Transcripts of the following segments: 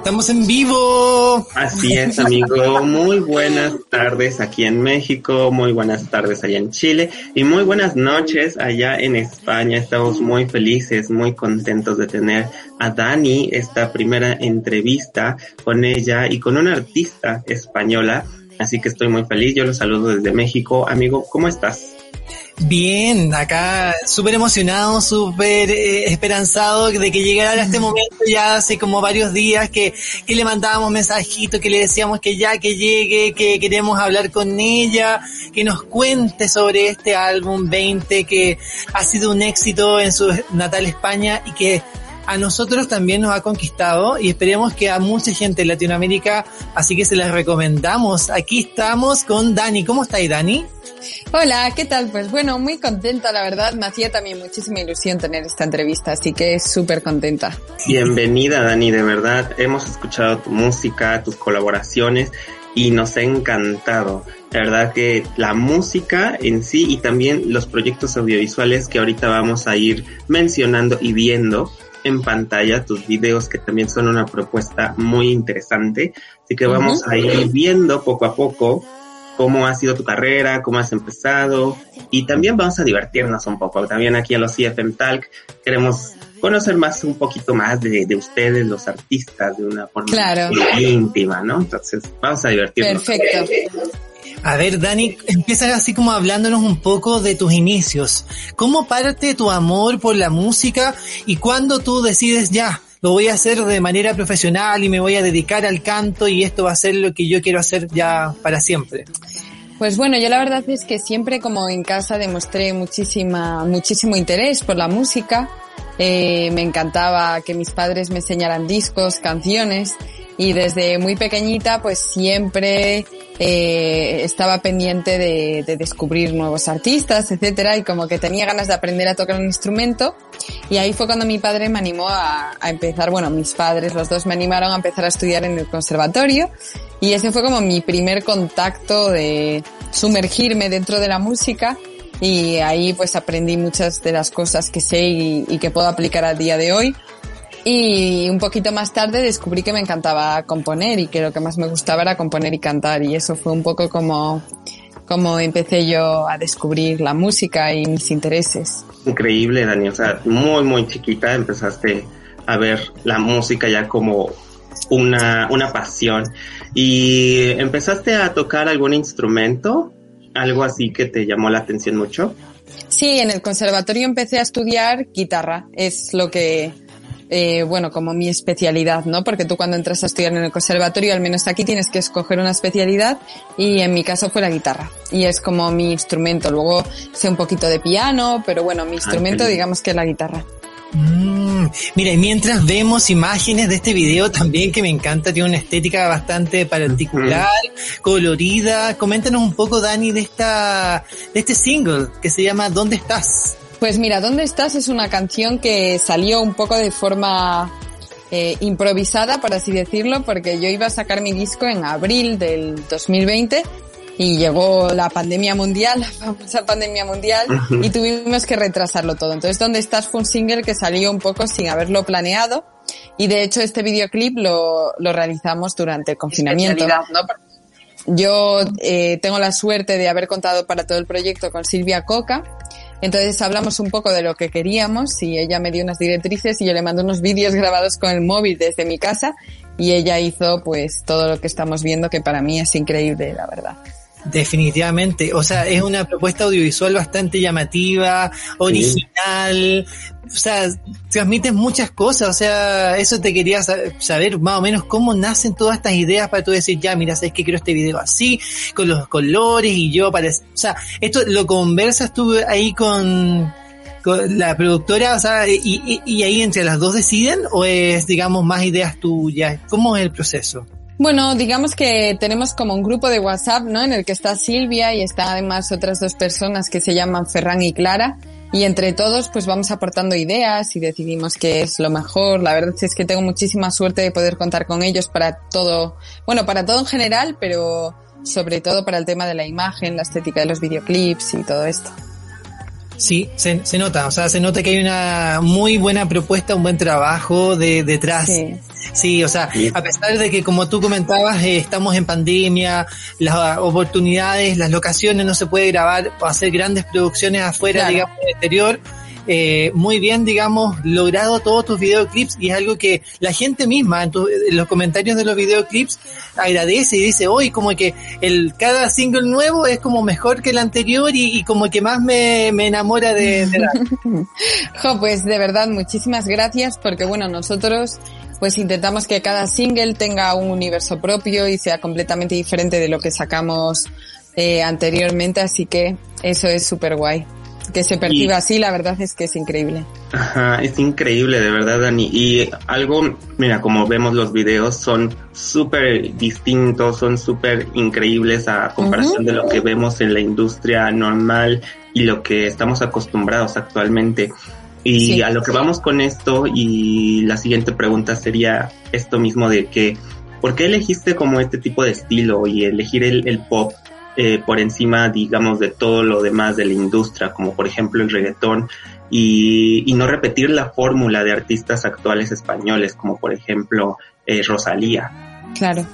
Estamos en vivo. Así es, amigo. Muy buenas tardes aquí en México, muy buenas tardes allá en Chile y muy buenas noches allá en España. Estamos muy felices, muy contentos de tener a Dani esta primera entrevista con ella y con una artista española. Así que estoy muy feliz. Yo los saludo desde México. Amigo, ¿cómo estás? Bien, acá súper emocionado, súper eh, esperanzado de que llegara este momento ya hace como varios días que, que le mandábamos mensajitos, que le decíamos que ya que llegue, que queremos hablar con ella, que nos cuente sobre este álbum 20 que ha sido un éxito en su natal España y que a nosotros también nos ha conquistado y esperemos que a mucha gente en Latinoamérica, así que se las recomendamos. Aquí estamos con Dani. ¿Cómo estáis, Dani? Hola, ¿qué tal? Pues bueno, muy contenta, la verdad. Me hacía también muchísima ilusión tener esta entrevista, así que súper contenta. Bienvenida, Dani, de verdad. Hemos escuchado tu música, tus colaboraciones y nos ha encantado. La verdad que la música en sí y también los proyectos audiovisuales que ahorita vamos a ir mencionando y viendo en pantalla tus videos que también son una propuesta muy interesante. Así que vamos a ir viendo poco a poco cómo ha sido tu carrera, cómo has empezado y también vamos a divertirnos un poco. También aquí en los CFM Talk queremos conocer más un poquito más de, de ustedes, los artistas, de una forma íntima, ¿no? Entonces, vamos a divertirnos. Perfecto. A ver, Dani, empieza así como hablándonos un poco de tus inicios. ¿Cómo parte tu amor por la música y cuándo tú decides ya, lo voy a hacer de manera profesional y me voy a dedicar al canto y esto va a ser lo que yo quiero hacer ya para siempre? Pues bueno, yo la verdad es que siempre como en casa demostré muchísima, muchísimo interés por la música. Eh, me encantaba que mis padres me enseñaran discos, canciones y desde muy pequeñita pues siempre eh, estaba pendiente de, de, descubrir nuevos artistas, etcétera, y como que tenía ganas de aprender a tocar un instrumento. Y ahí fue cuando mi padre me animó a, a, empezar, bueno, mis padres, los dos me animaron a empezar a estudiar en el conservatorio. Y ese fue como mi primer contacto de sumergirme dentro de la música. Y ahí pues aprendí muchas de las cosas que sé y, y que puedo aplicar al día de hoy. Y un poquito más tarde descubrí que me encantaba componer y que lo que más me gustaba era componer y cantar. Y eso fue un poco como, como empecé yo a descubrir la música y mis intereses. Increíble, Dani, o sea, muy, muy chiquita empezaste a ver la música ya como una, una pasión. Y empezaste a tocar algún instrumento, algo así que te llamó la atención mucho. Sí, en el conservatorio empecé a estudiar guitarra, es lo que eh, bueno, como mi especialidad, ¿no? Porque tú cuando entras a estudiar en el conservatorio, al menos aquí tienes que escoger una especialidad y en mi caso fue la guitarra y es como mi instrumento. Luego sé un poquito de piano, pero bueno, mi instrumento digamos que es la guitarra. Mm, mira, y mientras vemos imágenes de este video también que me encanta, tiene una estética bastante particular, colorida. Coméntanos un poco, Dani, de esta, de este single que se llama ¿Dónde estás? Pues mira, ¿Dónde estás? Es una canción que salió un poco de forma eh, improvisada, por así decirlo, porque yo iba a sacar mi disco en abril del 2020 y llegó la pandemia mundial, la famosa pandemia mundial, y tuvimos que retrasarlo todo. Entonces, ¿Dónde estás? fue un single que salió un poco sin haberlo planeado y de hecho este videoclip lo, lo realizamos durante el confinamiento. ¿no? Yo eh, tengo la suerte de haber contado para todo el proyecto con Silvia Coca, entonces hablamos un poco de lo que queríamos y ella me dio unas directrices y yo le mandé unos vídeos grabados con el móvil desde mi casa y ella hizo pues todo lo que estamos viendo que para mí es increíble, la verdad. Definitivamente, o sea, es una propuesta audiovisual bastante llamativa, original, sí. o sea, transmites muchas cosas, o sea, eso te quería saber más o menos cómo nacen todas estas ideas para tú decir, ya, mira, sabes que quiero este video así, con los colores y yo para, o sea, esto lo conversas tú ahí con, la productora, o sea, y, y, ahí entre las dos deciden o es, digamos, más ideas tuyas? ¿Cómo es el proceso? Bueno, digamos que tenemos como un grupo de WhatsApp, ¿no? En el que está Silvia y está además otras dos personas que se llaman Ferran y Clara. Y entre todos, pues vamos aportando ideas y decidimos qué es lo mejor. La verdad es que tengo muchísima suerte de poder contar con ellos para todo, bueno, para todo en general, pero sobre todo para el tema de la imagen, la estética de los videoclips y todo esto. Sí, se, se, nota, o sea, se nota que hay una muy buena propuesta, un buen trabajo de, detrás. Sí. sí o sea, a pesar de que como tú comentabas, eh, estamos en pandemia, las oportunidades, las locaciones no se puede grabar o hacer grandes producciones afuera, digamos, del exterior eh, muy bien, digamos, logrado todos tus videoclips y es algo que la gente misma en, los comentarios de los videoclips agradece y dice, hoy como que el cada single nuevo es como mejor que el anterior y, como que más me, enamora de, la... jo, pues de verdad, muchísimas gracias porque bueno, nosotros pues intentamos que cada single tenga un universo propio y sea completamente diferente de lo que sacamos eh, anteriormente, así que eso es súper guay que se perciba así, la verdad es que es increíble. Ajá, es increíble, de verdad, Dani. Y algo, mira, como vemos los videos, son súper distintos, son súper increíbles a comparación de lo que vemos en la industria normal y lo que estamos acostumbrados actualmente. Y a lo que vamos con esto, y la siguiente pregunta sería esto mismo de que, ¿por qué elegiste como este tipo de estilo y elegir el, el pop? Eh, por encima, digamos, de todo lo demás de la industria, como por ejemplo el reggaetón, y, no repetir la fórmula de artistas actuales españoles, como por ejemplo eh, Rosalía. Claro.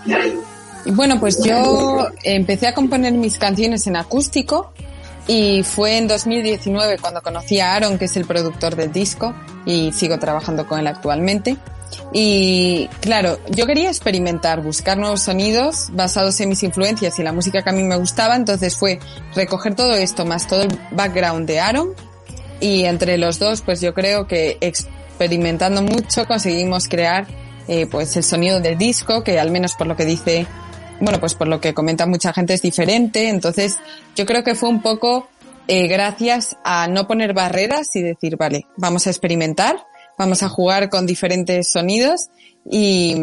Bueno, pues yo empecé a componer mis canciones en acústico y fue en 2019 cuando conocí a Aaron, que es el productor del disco, y sigo trabajando con él actualmente. Y claro, yo quería experimentar, buscar nuevos sonidos basados en mis influencias y la música que a mí me gustaba, entonces fue recoger todo esto más todo el background de Aaron. Y entre los dos pues yo creo que experimentando mucho conseguimos crear eh, pues el sonido del disco que al menos por lo que dice, bueno pues por lo que comenta mucha gente es diferente, entonces yo creo que fue un poco eh, gracias a no poner barreras y decir vale, vamos a experimentar vamos a jugar con diferentes sonidos y,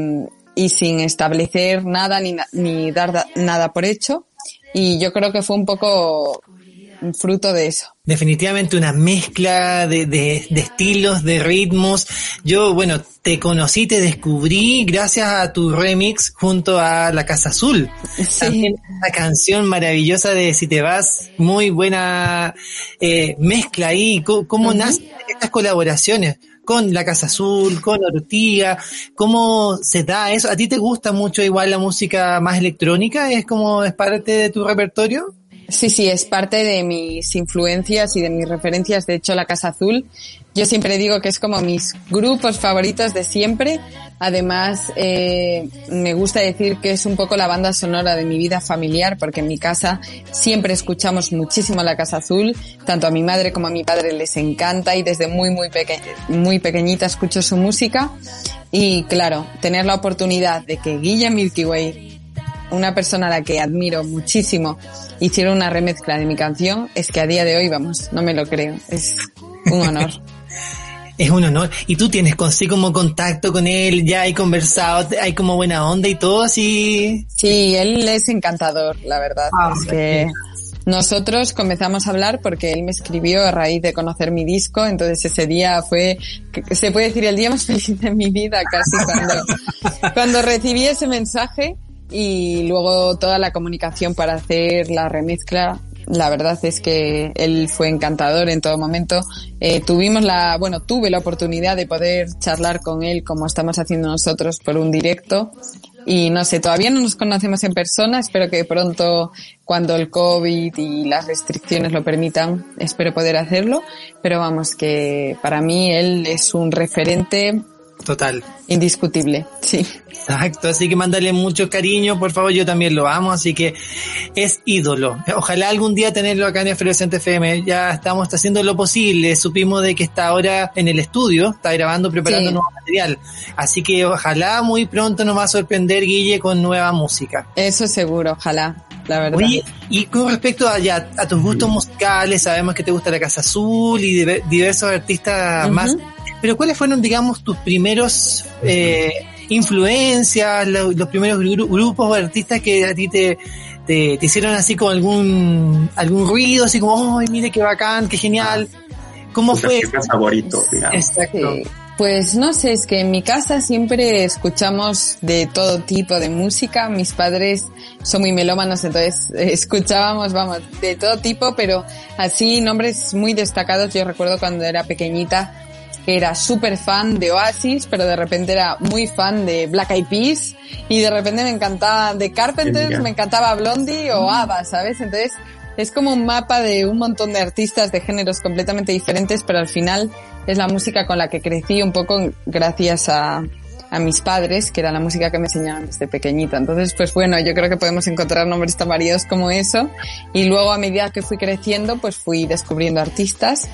y sin establecer nada ni, ni dar nada por hecho. Y yo creo que fue un poco fruto de eso. Definitivamente una mezcla de, de, de, estilos, de ritmos. Yo, bueno, te conocí, te descubrí gracias a tu remix junto a La Casa Azul. Sí. una canción maravillosa de Si te vas, muy buena eh, mezcla ahí. ¿Cómo, nacen estas colaboraciones? Con La Casa Azul, con Ortiga, ¿cómo se da eso? ¿A ti te gusta mucho igual la música más electrónica? ¿Es como es parte de tu repertorio? Sí, sí, es parte de mis influencias y de mis referencias. De hecho, La Casa Azul, yo siempre digo que es como mis grupos favoritos de siempre. Además, eh, me gusta decir que es un poco la banda sonora de mi vida familiar, porque en mi casa siempre escuchamos muchísimo La Casa Azul. Tanto a mi madre como a mi padre les encanta y desde muy, muy, peque muy pequeñita escucho su música. Y claro, tener la oportunidad de que Guilla Milky Way una persona a la que admiro muchísimo hiciera una remezcla de mi canción, es que a día de hoy, vamos, no me lo creo. Es un honor. es un honor. Y tú tienes consigo como contacto con él, ya hay conversado, hay como buena onda y todo así. Sí, él es encantador, la verdad. Ah, es que nosotros comenzamos a hablar porque él me escribió a raíz de conocer mi disco, entonces ese día fue, se puede decir, el día más feliz de mi vida casi cuando, cuando recibí ese mensaje y luego toda la comunicación para hacer la remezcla. La verdad es que él fue encantador en todo momento. Eh, tuvimos la, bueno, tuve la oportunidad de poder charlar con él como estamos haciendo nosotros por un directo. Y no sé, todavía no nos conocemos en persona. Espero que pronto, cuando el COVID y las restricciones lo permitan, espero poder hacerlo. Pero vamos, que para mí él es un referente Total. Indiscutible, sí. Exacto, así que mándale mucho cariño, por favor, yo también lo amo, así que es ídolo. Ojalá algún día tenerlo acá en Efervescente FM, ya estamos haciendo lo posible, supimos de que está ahora en el estudio, está grabando, preparando nuevo material, así que ojalá muy pronto nos va a sorprender Guille con nueva música. Eso seguro, ojalá. La verdad. y con respecto a, ya, a tus gustos musicales, sabemos que te gusta la Casa Azul y diversos artistas más, pero ¿cuáles fueron, digamos, tus primeros eh, influencias, los, primeros grupos o artistas que a ti te, te, hicieron así como algún, algún ruido, así como, ¡ay, mire qué bacán, qué genial! ¿Cómo fue? favorito, Exacto. Pues no sé, es que en mi casa siempre escuchamos de todo tipo de música. Mis padres son muy melómanos, entonces escuchábamos, vamos, de todo tipo, pero así nombres muy destacados. Yo recuerdo cuando era pequeñita que era súper fan de Oasis, pero de repente era muy fan de Black Eyed Peas y de repente me encantaba de Carpenters, me encantaba Blondie o ABBA, ¿sabes? Entonces es como un mapa de un montón de artistas de géneros completamente diferentes, pero al final es la música con la que crecí un poco gracias a, a mis padres, que era la música que me enseñaban desde pequeñita. Entonces, pues bueno, yo creo que podemos encontrar nombres tan variados como eso. Y luego a medida que fui creciendo, pues fui descubriendo artistas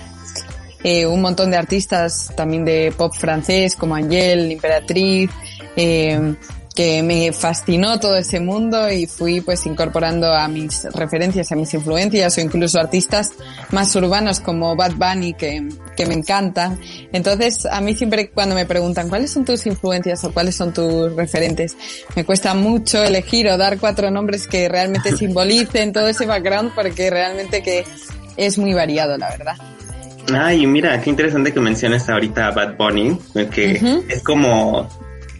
eh, un montón de artistas también de pop francés como Angel, Imperatriz, eh, que me fascinó todo ese mundo y fui pues incorporando a mis referencias, a mis influencias o incluso artistas más urbanos como Bad Bunny que, que me encantan. Entonces a mí siempre cuando me preguntan cuáles son tus influencias o cuáles son tus referentes, me cuesta mucho elegir o dar cuatro nombres que realmente simbolicen todo ese background porque realmente que es muy variado la verdad. Ay, mira, qué interesante que menciones ahorita a Bad Bunny, que es como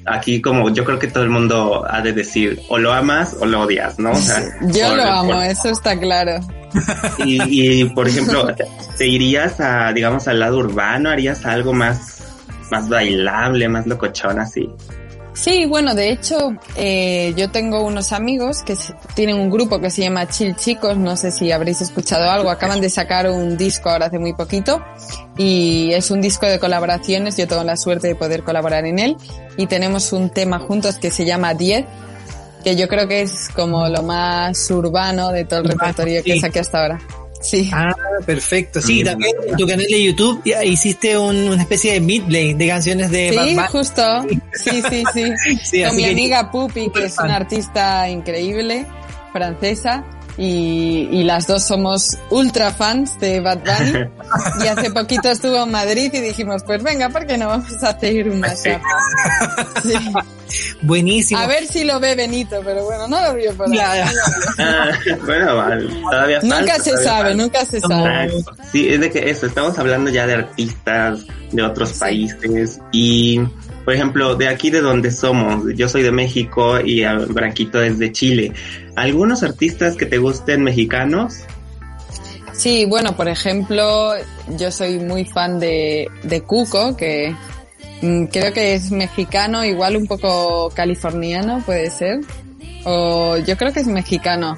aquí como yo creo que todo el mundo ha de decir o lo amas o lo odias, ¿no? yo lo amo, eso está claro. Y, y por ejemplo, ¿te irías a, digamos, al lado urbano? ¿Harías algo más, más bailable, más locochón así? Sí, bueno, de hecho, eh, yo tengo unos amigos que tienen un grupo que se llama Chill Chicos, no sé si habréis escuchado algo, acaban de sacar un disco ahora hace muy poquito y es un disco de colaboraciones, yo tengo la suerte de poder colaborar en él y tenemos un tema juntos que se llama 10, que yo creo que es como lo más urbano de todo el repertorio que saqué hasta ahora. Sí. Ah, perfecto. Sí, también en tu canal de YouTube hiciste una especie de midley de canciones de Sí, justo. Sí, sí, sí. Con mi amiga Pupi, que es una artista increíble, francesa. Y, y, las dos somos ultra fans de Bad Bunny. y hace poquito estuvo en Madrid y dijimos, pues venga, ¿por qué no vamos a hacer una chapa? Sí. Buenísimo. A ver si lo ve Benito, pero bueno, no lo vio por ahí. Ah, bueno, todavía Nunca se sabe, nunca se sabe. Sí, es de que eso, estamos hablando ya de artistas de otros países y, por ejemplo, de aquí de donde somos, yo soy de México y Branquito es de Chile. ¿Algunos artistas que te gusten mexicanos? Sí, bueno, por ejemplo, yo soy muy fan de, de Cuco, que Mm, creo que es mexicano, igual un poco californiano, puede ser. O yo creo que es mexicano.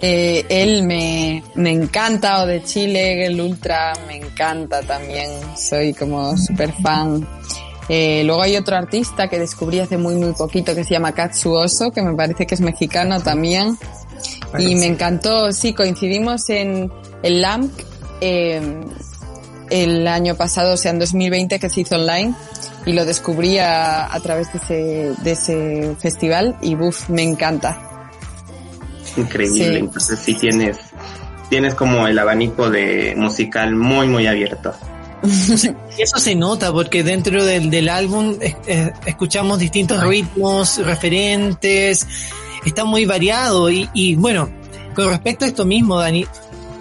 Eh, él me, me encanta, o de Chile, el Ultra, me encanta también. Soy como super fan. Eh, luego hay otro artista que descubrí hace muy muy poquito que se llama Katsuoso, que me parece que es mexicano también. y me encantó, sí, coincidimos en el LAMP eh, el año pasado, o sea, en 2020 que se hizo online y lo descubrí a, través de ese, de ese festival y buf, me encanta. Increíble, entonces sí tienes, tienes como el abanico de musical muy muy abierto. Eso se nota porque dentro del, del álbum eh, escuchamos distintos ritmos, referentes, está muy variado y, y bueno, con respecto a esto mismo, Dani,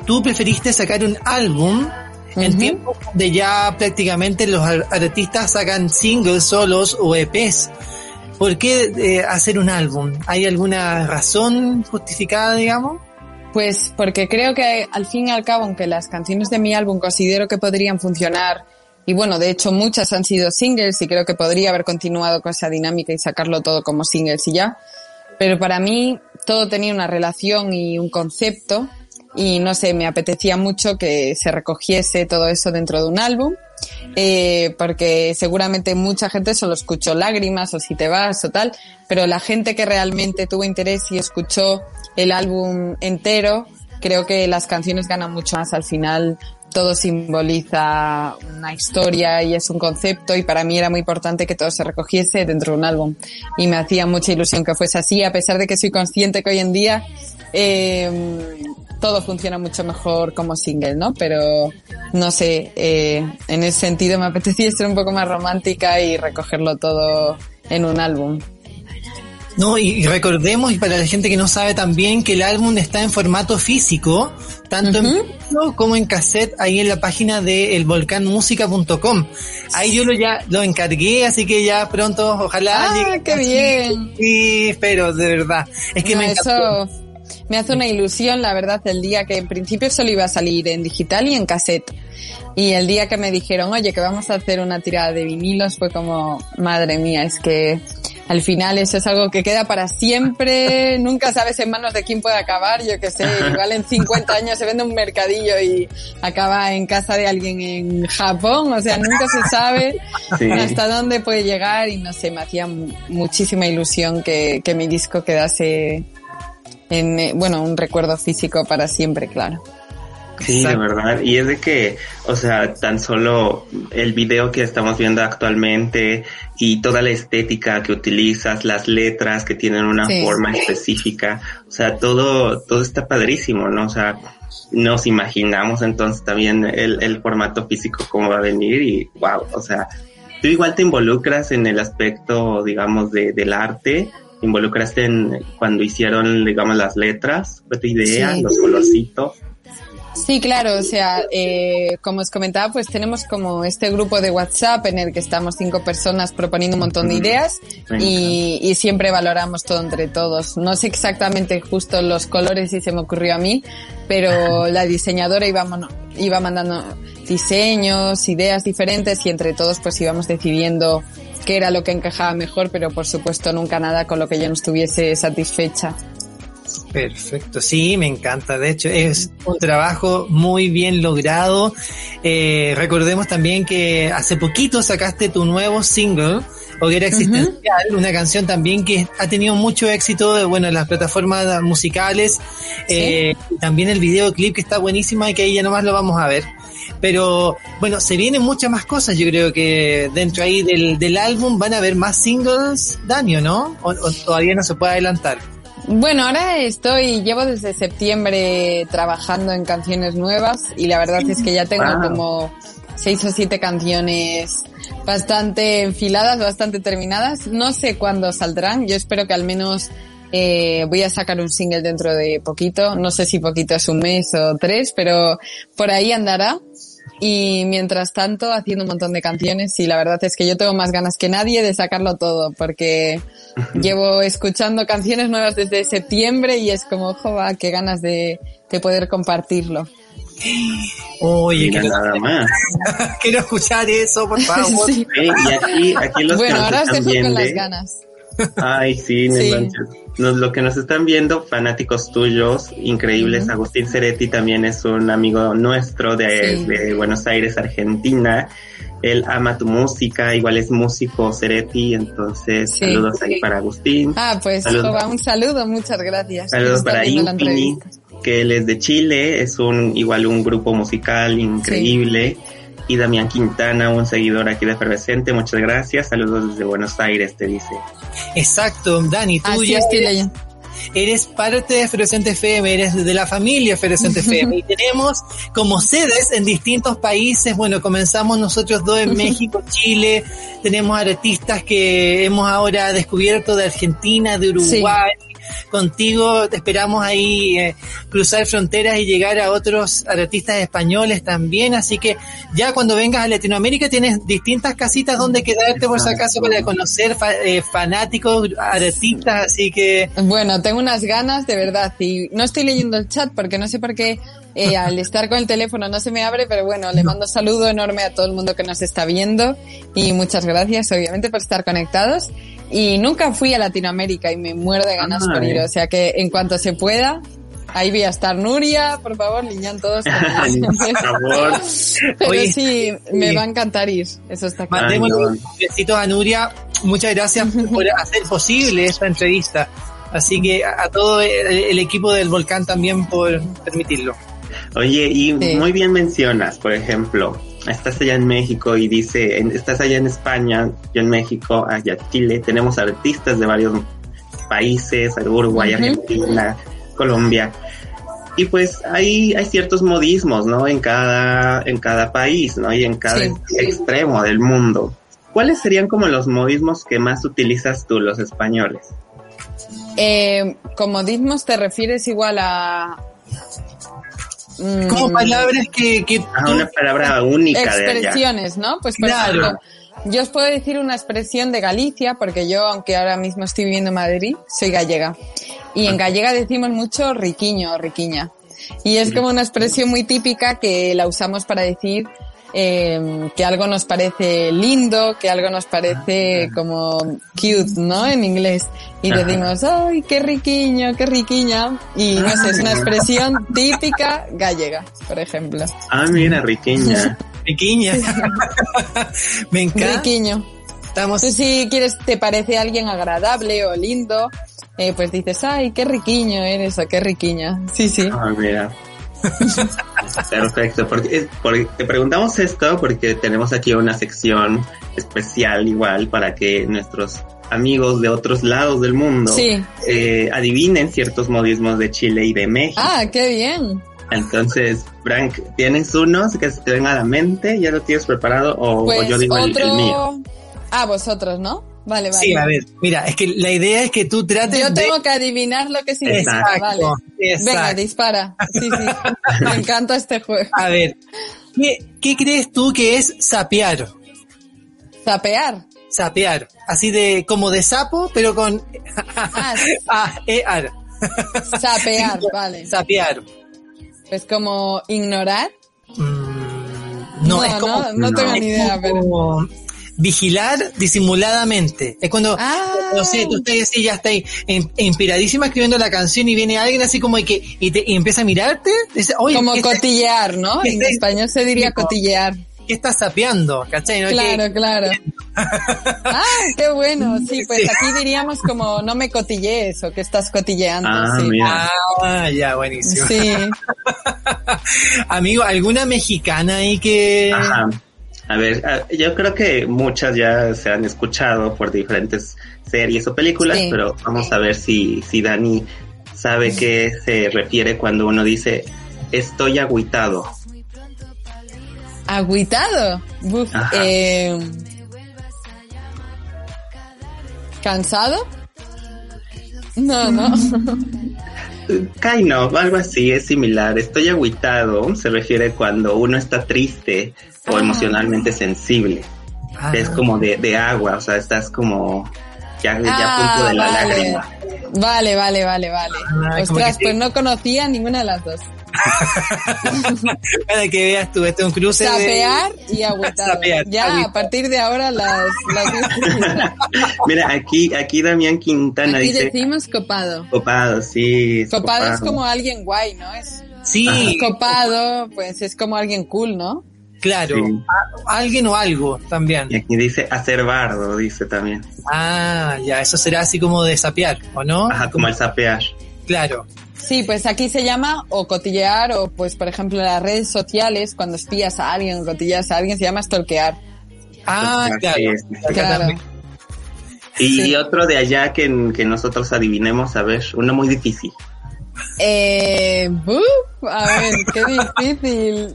tú preferiste sacar un álbum en tiempos de ya prácticamente los artistas sacan singles solos o EPs. ¿Por qué eh, hacer un álbum? ¿Hay alguna razón justificada, digamos? Pues porque creo que al fin y al cabo, aunque las canciones de mi álbum considero que podrían funcionar, y bueno, de hecho muchas han sido singles y creo que podría haber continuado con esa dinámica y sacarlo todo como singles y ya, pero para mí todo tenía una relación y un concepto y no sé, me apetecía mucho que se recogiese todo eso dentro de un álbum. Eh, porque seguramente mucha gente solo escuchó lágrimas o si te vas o tal, pero la gente que realmente tuvo interés y escuchó el álbum entero, creo que las canciones ganan mucho más al final. Todo simboliza una historia y es un concepto y para mí era muy importante que todo se recogiese dentro de un álbum y me hacía mucha ilusión que fuese así a pesar de que soy consciente que hoy en día eh, todo funciona mucho mejor como single, ¿no? Pero no sé, eh, en ese sentido me apetecía ser un poco más romántica y recogerlo todo en un álbum. No, y recordemos, y para la gente que no sabe también, que el álbum está en formato físico, tanto en video como en cassette, ahí en la página de elvolcanmusica.com. Ahí yo lo ya lo encargué, así que ya pronto, ojalá. ¡Ah, qué bien! Sí, pero de verdad. Es que me encantó. Eso me hace una ilusión, la verdad, el día que en principio solo iba a salir en digital y en cassette. Y el día que me dijeron, oye, que vamos a hacer una tirada de vinilos, fue como, madre mía, es que al final eso es algo que queda para siempre, nunca sabes en manos de quién puede acabar, yo que sé, igual en 50 años se vende un mercadillo y acaba en casa de alguien en Japón, o sea, nunca se sabe hasta dónde puede llegar y no sé, me hacía muchísima ilusión que, que mi disco quedase en, eh, bueno, un recuerdo físico para siempre, claro. Sí, de verdad. Y es de que, o sea, tan solo el video que estamos viendo actualmente y toda la estética que utilizas, las letras que tienen una forma específica, o sea, todo, todo está padrísimo, ¿no? O sea, nos imaginamos entonces también el, el formato físico cómo va a venir y wow, o sea, tú igual te involucras en el aspecto, digamos, de, del arte, involucraste en cuando hicieron, digamos, las letras? ¿Fue tu idea? ¿Los colorcitos? Sí, claro, o sea, eh, como os comentaba, pues tenemos como este grupo de WhatsApp en el que estamos cinco personas proponiendo un montón de ideas y, y, siempre valoramos todo entre todos. No sé exactamente justo los colores si se me ocurrió a mí, pero la diseñadora iba, iba mandando diseños, ideas diferentes y entre todos pues íbamos decidiendo qué era lo que encajaba mejor, pero por supuesto nunca nada con lo que yo no estuviese satisfecha. Perfecto, sí, me encanta. De hecho, es un trabajo muy bien logrado. Eh, recordemos también que hace poquito sacaste tu nuevo single, Hoguera Existencial, una canción también que ha tenido mucho éxito bueno, en las plataformas musicales. Eh, también el videoclip que está buenísima y que ahí ya nomás lo vamos a ver. Pero bueno, se vienen muchas más cosas. Yo creo que dentro ahí del, del álbum van a haber más singles, Daniel, ¿no? O, todavía no se puede adelantar. Bueno, ahora estoy, llevo desde septiembre trabajando en canciones nuevas y la verdad es que ya tengo como seis o siete canciones bastante enfiladas, bastante terminadas. No sé cuándo saldrán, yo espero que al menos eh, voy a sacar un single dentro de poquito, no sé si poquito es un mes o tres, pero por ahí andará y mientras tanto haciendo un montón de canciones y la verdad es que yo tengo más ganas que nadie de sacarlo todo porque llevo escuchando canciones nuevas desde septiembre y es como, jova, qué ganas de, de poder compartirlo. Oye, quiero, nada más. quiero escuchar eso, por favor. Sí. y aquí, aquí los bueno, ahora os dejo con las ganas. Ay, sí, sí. Nos, lo que nos están viendo, fanáticos tuyos, increíbles. Agustín Ceretti también es un amigo nuestro de, de, Buenos Aires, Argentina. Él ama tu música, igual es músico Ceretti, entonces saludos ahí para Agustín. Ah, pues un saludo, muchas gracias. Saludos para Impini, que él es de Chile, es un igual un grupo musical increíble y Damián Quintana, un seguidor aquí de Efervescente. Muchas gracias. Saludos desde Buenos Aires, te dice. Exacto, Dani, tú ya eres, eres, parte de Efervescente FM, eres de la familia Efervescente FM y tenemos como sedes en distintos países. Bueno, comenzamos nosotros dos en México, Chile, tenemos artistas que hemos ahora descubierto de Argentina, de Uruguay contigo. Esperamos ahí eh, cruzar fronteras y llegar a otros artistas españoles también, así que ya cuando vengas a Latinoamérica tienes distintas casitas donde quedarte por si acaso para conocer eh, fanáticos, artistas, así que... Bueno, tengo unas ganas de verdad. Y no estoy leyendo el chat porque no sé por qué eh, al estar con el teléfono no se me abre, pero bueno, le mando saludo enorme a todo el mundo que nos está viendo. Y muchas gracias obviamente por estar conectados. Y nunca fui a Latinoamérica y me muero de ganas por ir, o sea que en cuanto se pueda, Ahí voy a estar Nuria, por favor, niñan todos. por favor. Pero Oye, sí, me sí. va a encantar ir, eso está claro. Mandémosle un besito a Nuria. Muchas gracias por hacer posible esta entrevista. Así que a, a todo el, el equipo del volcán también por permitirlo. Oye, y Sí. muy bien mencionas, por ejemplo, estás allá en México y dice, en- estás allá en España, yo en México, allá Chile, tenemos artistas de varios países, Uruguay. Argentina, Colombia. Y pues hay, hay ciertos modismos, ¿no? En cada, en cada país, ¿no? Y en cada Sí. extremo del mundo. ¿Cuáles serían como los modismos que más utilizas tú, los españoles? Eh, comodismos te refieres igual a... mm, Como palabras que, que Ah, tú- una palabra única de allá. expresiones, ¿no? Pues por Claro. ejemplo, yo os puedo decir una expresión de Galicia, porque yo, aunque ahora mismo estoy viviendo en Madrid, soy gallega. Y en gallega decimos mucho riquiño o riquiña. Y es como una expresión muy típica que la usamos para decir eh, que algo nos parece lindo, que algo nos parece como cute, ¿no? En inglés. Y decimos, ¡ay, qué riquiño, qué riquiña! Y no sé, es una expresión típica gallega, por ejemplo. Ah, mira, riqueña. pequeña. Me encanta. Riquiño. Estamos Tú si quieres, te parece alguien agradable o lindo, eh, pues dices, ay, qué riquiño eres o qué riquiña. Sí, sí. Ah, mira. Perfecto, porque, es- porque te preguntamos esto porque tenemos aquí una sección especial igual para que nuestros amigos de otros lados del mundo Sí. eh, adivinen ciertos modismos de Chile y de México. Ah, qué bien. Entonces, Frank, ¿tienes unos que se te venga a la mente? ¿Ya lo tienes preparado o, o Pues yo digo el- el, mío? Ah, vosotros, ¿no? Vale, vale. Sí, a ver, mira, es que la idea es que tú trates Yo de... tengo que adivinar lo que significa. Exacto, Vale. Venga, dispara. Sí, sí. Me encanta este juego. A ver, ¿qué, qué crees tú que es sapear? Zapear. Sapear, así de como de sapo, pero con Ah, ah, ear. sapear, vale. Sapear. Pues como ignorar. Mm, no, No, es como, no, no tengo es ni idea, pero- como vigilar disimuladamente. Es cuando, Ah. no sé, tú estás así, ya estás in- inspiradísima escribiendo la canción y viene alguien así como que y, te, y empieza a mirarte. Dice, Oye, Como ¿qué, está- cotillear, ¿no? ¿qué En está- español se diría tipo, cotillear. ¿Qué estás sapeando? ¿Cachai? ¿No? Que- Claro, claro. Ah, qué bueno. Sí, pues Sí. aquí diríamos como no me cotillees o que estás cotilleando. Ah, sí. mira. Ah, ya, buenísimo. Sí. Amigo, ¿alguna mexicana ahí que... Ajá. A ver, ah, yo creo que muchas ya se han escuchado por diferentes series o películas, Sí. pero vamos a ver si, si Dani sabe qué se refiere cuando uno dice estoy agüitado. Agüitado. Eh, ¿Cansado? No, no. Kind of, algo así, es similar. Estoy agüitado se refiere cuando uno está triste o Ah. emocionalmente sensible. Ah, Es como de, de agua, o sea, estás como ya, ya a punto de la Ah, vale. lágrima. Vale, vale, vale, vale. Ah, Ostras, pues no conocía ninguna de las dos. Para que veas tú, este es un cruce de... Sapear y agüitado. Sapear, ya, agüitado. a partir de ahora las, las Mira, aquí, aquí Damián Quintana Aquí dice decimos copado. copado, sí. Copado es como alguien guay, ¿no? Es Sí, copado, pues es como alguien cool, ¿no? Claro. Sí. A- alguien o algo también. Y aquí dice hacer bardo, dice también. Ah, ya, eso será así como de sapear, ¿o no? Ajá, como el sapear. Claro. Sí, pues aquí se llama o cotillear o pues por ejemplo en las redes sociales cuando espías a alguien o cotilleas a alguien se llama stalkear. Ah, claro. Y Sí. otro de allá que, que nosotros adivinemos, a ver, uno muy difícil. Eh, buf, a ver, qué difícil.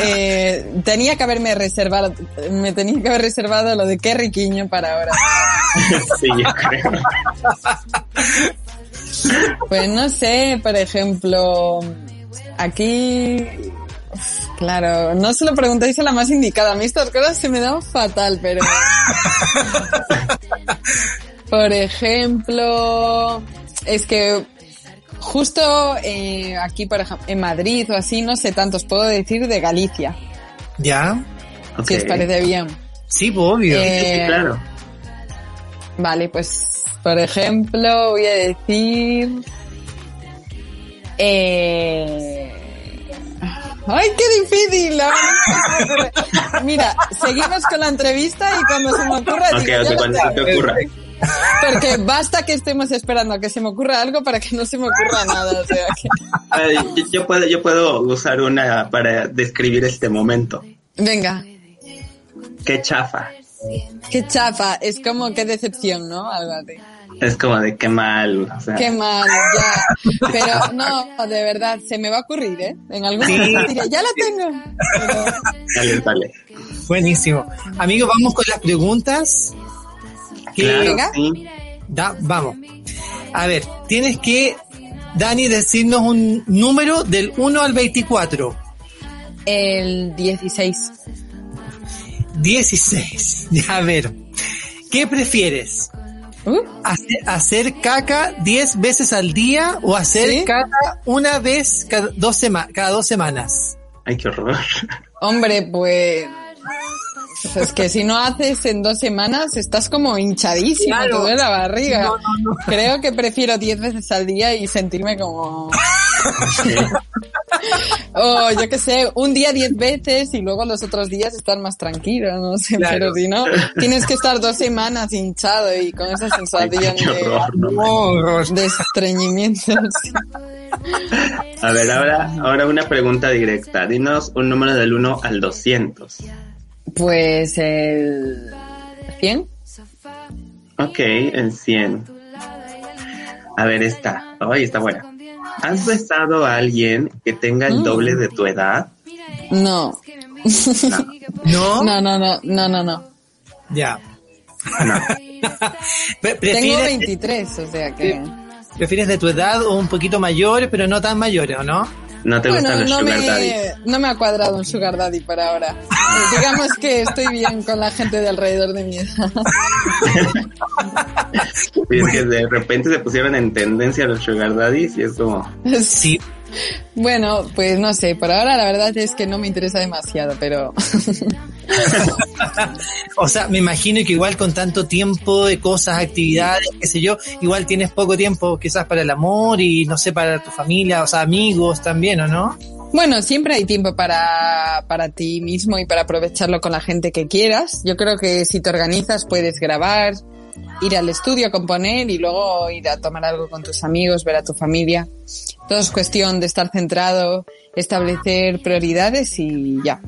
Eh, tenía que haberme reservado, me tenía que haber reservado lo de qué riquiño para ahora. sí, yo creo. Pues no sé, por ejemplo, aquí, claro, no se lo preguntáis a la más indicada. A mí estas cosas se me dan fatal, pero... por ejemplo, es que justo eh, aquí, por ejemplo, en Madrid o así, no sé tantos, puedo decir de Galicia, ¿Ya? Si os parece bien. Sí, pues, obvio. Sí, Eh, claro. Vale, pues, por ejemplo, voy a decir... Eh... ¡Ay, qué difícil! Mira, seguimos con la entrevista y cuando se me ocurra... Ok, digo, ok, ya cuando lo se te tengo. ocurra. Porque basta que estemos esperando a que se me ocurra algo para que no se me ocurra nada. O sea que... Ay, yo, yo puedo, yo puedo usar una para describir este momento. Venga, Qué chafa. qué chafa. Es como qué decepción, ¿no? Algo así. Es como de qué mal. O sea, Qué mal, ya. Pero no, de verdad, se me va a ocurrir, ¿eh? En algún momento diré, ya la tengo. Pero- dale, dale. Buenísimo. Amigos, vamos con las preguntas. Que- Claro, Venga. sí. Da- vamos. A ver, tienes que, Dani, decirnos un número del 1 al 24. El 16. 16. Ya, a ver. ¿Qué prefieres? Uh, ¿Hacer, hacer caca 10 veces al día o hacer ¿Sí? caca una vez cada dos, sema- cada dos semanas? Ay, qué horror. hombre, pues... Es que si no haces en dos semanas, estás como hinchadísimo, Claro. te duele la barriga. No, no, no. Creo que prefiero 10 veces al día y sentirme como... Sí. O yo qué sé, un día 10 veces y luego los otros días estar más tranquilo, no sé, Claro. pero si no, tienes que estar dos semanas hinchado y con esa sensación qué horror. de, no manches. de estreñimiento. sí. A ver, ahora, ahora una pregunta directa. Dinos un número del 1 al 200. Pues el 100. Ok, el 100. A ver, esta. Ay, está buena. ¿Has besado a alguien que tenga el doble de tu edad? No. ¿No? No, no, no, no, no, no. Ya. No. Pre- Tengo ¿Prefieres, 23, o sea que... prefieres de tu edad o un poquito mayor, pero no tan mayores, ¿o no? No te Bueno, gustan los no sugar me, daddy. no me ha cuadrado un sugar daddy por ahora. Eh, Digamos que estoy bien con la gente de alrededor de mi edad. Y es que de repente se pusieron en tendencia los sugar daddies y es como... Sí. Bueno, pues no sé, por ahora la verdad es que no me interesa demasiado, pero O sea, me imagino que igual con tanto tiempo de cosas, actividades, qué sé yo, igual tienes poco tiempo quizás para el amor y no sé, para tu familia, o sea, amigos también, ¿o no? bueno, siempre hay tiempo para, para ti mismo y para aprovecharlo con la gente que quieras. Yo creo que si te organizas puedes grabar, ir al estudio a componer y luego ir a tomar algo con tus amigos, ver a tu familia. Todo es cuestión de estar centrado, establecer prioridades y ya.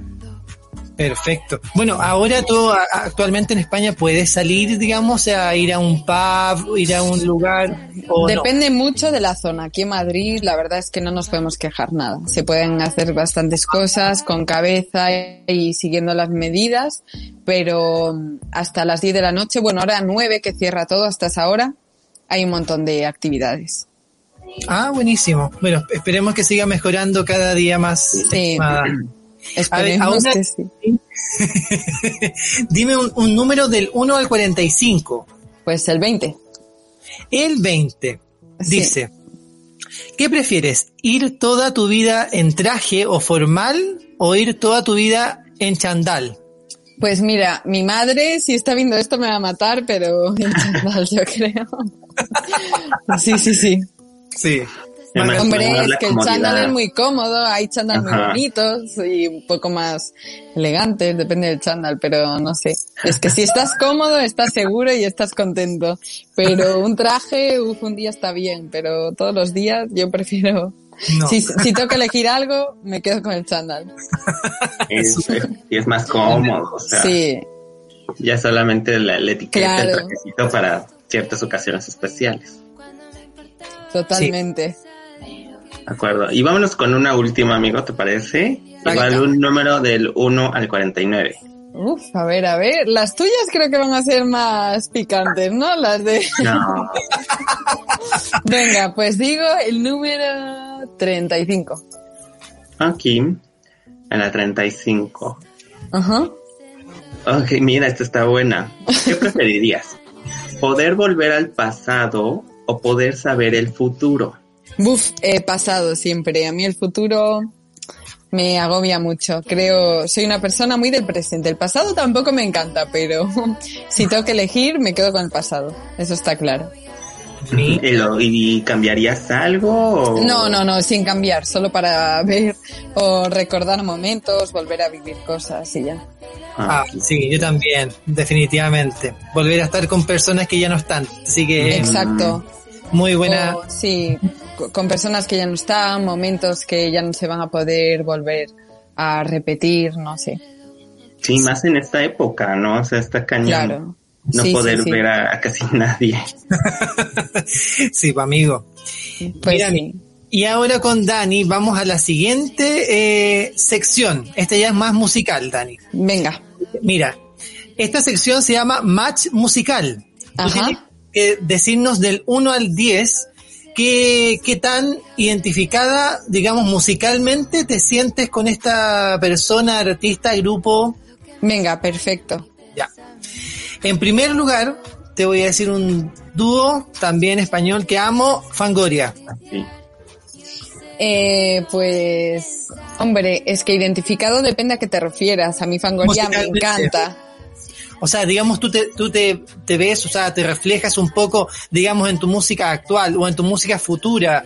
Perfecto. Bueno, ahora tú actualmente en España puedes salir, digamos, a ir a un pub, ir a un lugar o no? Depende mucho de la zona. Aquí en Madrid, la verdad es que no nos podemos quejar nada. Se pueden hacer bastantes cosas con cabeza y siguiendo las medidas, pero mm, hasta las 10 de la noche, bueno, ahora 9 que cierra todo hasta esa hora, hay un montón de actividades. Ah, buenísimo. Bueno, esperemos que siga mejorando cada día más. Sí. estimada. Esperemos ahora- que sí. Dime un, un número del 1 al 45. Pues el 20. El 20 Sí. dice, ¿qué prefieres? ¿Ir toda tu vida en traje o formal o ir toda tu vida en chandal? Pues mira, mi madre, si está viendo esto, me va a matar, pero en chándal, yo creo. Sí, sí, sí. Sí. Hombre, es que el chándal es muy cómodo, hay chándal muy bonitos y un poco más elegantes, depende del chándal, pero no sé. Es que si estás cómodo, estás seguro y estás contento. Pero un traje, uf, un día está bien, pero todos los días yo prefiero... No. Si, si tengo que elegir algo, me quedo con el chándal. Es, es- y es más cómodo, o sea, Sí, ya solamente la, la etiqueta, el trajecito para ciertas ocasiones especiales. totalmente. De acuerdo. Y vámonos con una última, amigo, ¿te parece? Igual un número del 1 al 49. Uf, a ver, a ver. Las tuyas creo que van a ser más picantes, ¿no? Las de... No, Venga, pues digo el número 35. aquí, en la 35. Ajá. Ok, mira, esta está buena. ¿Qué preferirías? ¿Poder volver al pasado o poder saber el futuro? Buf, he pasado siempre. A mí el futuro me agobia mucho. Creo, soy una persona muy del presente. El pasado tampoco me encanta, pero si tengo que elegir, me quedo con el pasado. Eso está claro. Sí. ¿Y, cambiarías algo? o- No, no, no, sin cambiar, solo para ver o recordar momentos, volver a vivir cosas y ya. Ah, sí, yo también, definitivamente. Volver a estar con personas que ya no están. Así que Exacto. muy buena. O, sí, con personas que ya no están, momentos que ya no se van a poder volver a repetir, no sé. Sí, más en esta época, ¿no? O sea, está cañón. Claro. No Sí, sí, poder sí. ver a, a casi nadie. sí, amigo. Pues Mira, sí. Y ahora con Dani vamos a la siguiente eh, sección. Esta ya es más musical, Dani. Venga. Mira, esta sección se llama Match Musical. Tú Ajá. tienes que decirnos del 1 al 10 qué, qué tan identificada, digamos, musicalmente te sientes con esta persona, artista, grupo. Venga, perfecto. Ya. En primer lugar, te voy a decir un dúo también español que amo, Fangoria. Sí. Eh, pues, hombre, es que identificado depende a qué te refieras. A mi Fangoria me encanta. O sea, digamos, tú te, tú te, te ves, o sea, te reflejas un poco, digamos, en tu música actual o en tu música futura.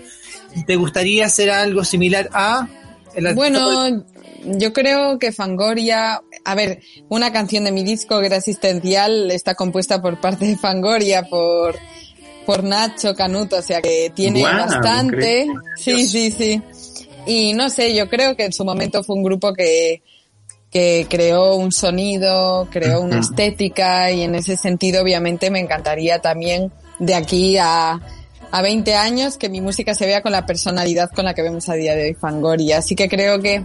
¿Te gustaría hacer algo similar a... el Bueno, yo creo que Fangoria, a ver, una canción de mi disco que era existencial está compuesta por parte de Fangoria, por, por Nacho Canuto, o sea que tiene bastante. increíble. Sí, sí, sí. Y no sé, yo creo que en su momento fue un grupo que, que creó un sonido, creó una estética y en ese sentido obviamente me encantaría también de aquí a, a 20 años que mi música se vea con la personalidad con la que vemos a día de hoy Fangoria. Así que creo que